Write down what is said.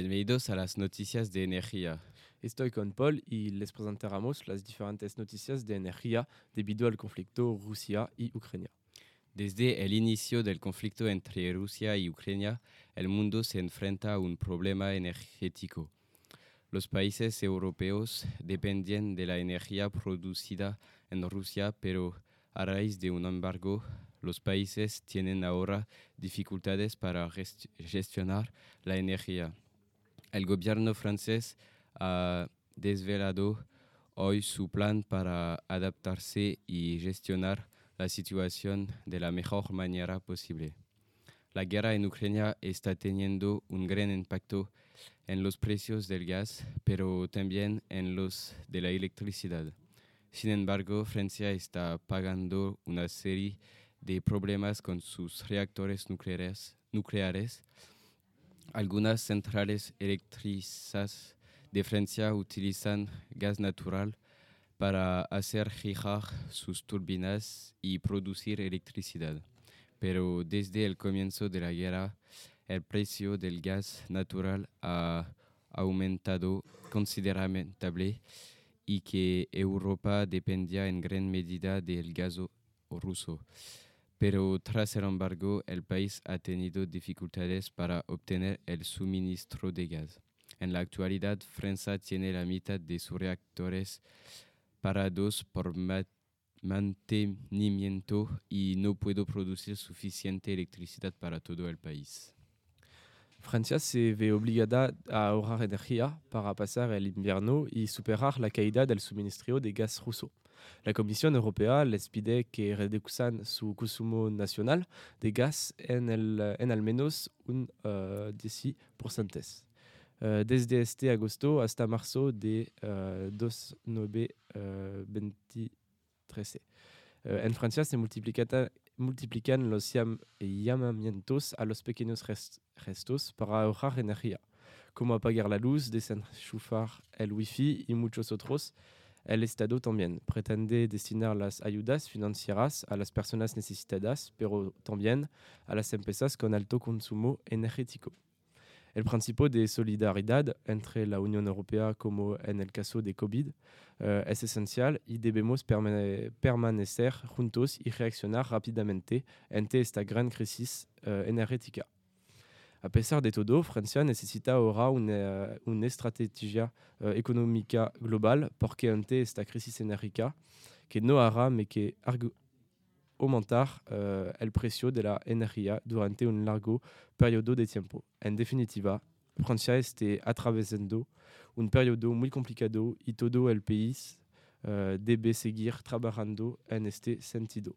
Bienvenidos a las noticias de energía. Estoy con Paul y les presentaremos las diferentes noticias de energía debido al conflicto Rusia y Ucrania. Desde el inicio del conflicto entre Rusia y Ucrania, el mundo se enfrenta a un problema energético. Los países europeos dependen de la energía producida en Rusia, pero a raíz de un embargo, los países tienen ahora dificultades para gestionar la energía. El gobierno francés ha desvelado hoy su plan para adaptarse y gestionar la situación de la mejor manera posible. La guerra en Ucrania está teniendo un gran impacto en los precios del gas, pero también en los de la electricidad. Sin embargo, Francia está pagando una serie de problemas con sus reactores nucleares, algunas centrales eléctricas de Francia utilizan gas natural para hacer girar sus turbinas y producir electricidad. Pero desde el comienzo de la guerra, el precio del gas natural ha aumentado considerablemente y que Europa dependía en gran medida del gas ruso pero tras el embargo el país ha tenido dificultades para obtener el suministro de gas. En la actualidad, Francia tiene la mitad de sus reactores parados por mantenimiento y no puede producir suficiente electricidad para todo el país. Francia se ve obligada a ahorrar energía para pasar el invierno y superar la caída del suministro de gas ruso. La Comisión Europea les pide que reduzcan su consumo nacional de gas en, al menos un uh, 10%. Uh, desde este agosto hasta marzo de uh, 2023. en Francia se multiplican, los llam llamamientos a los pequeños rest restos para ahorrar energía, como apagar la luz, desenchufar el wifi y muchos otros. El Estado también pretende destinar las ayudas financieras a las personas necesitadas, pero también a las empresas con alto consumo energético. El principio de solidaridad entre la Unión Europea, como en el caso de COVID, uh, es esencial y debemos permane permanecer juntos y reaccionar rápidamente ante esta gran crisis uh, energética. A pesar de todo, Francia necesita ahora una, una estrategia uh, económica global porque ante esta crisis energética que no hará más que aumentar uh, el precio de la energía durante un largo periodo de tiempo. En definitiva, Francia está atravesando un periodo muy complicado y todo el país uh, debe seguir trabajando en este sentido.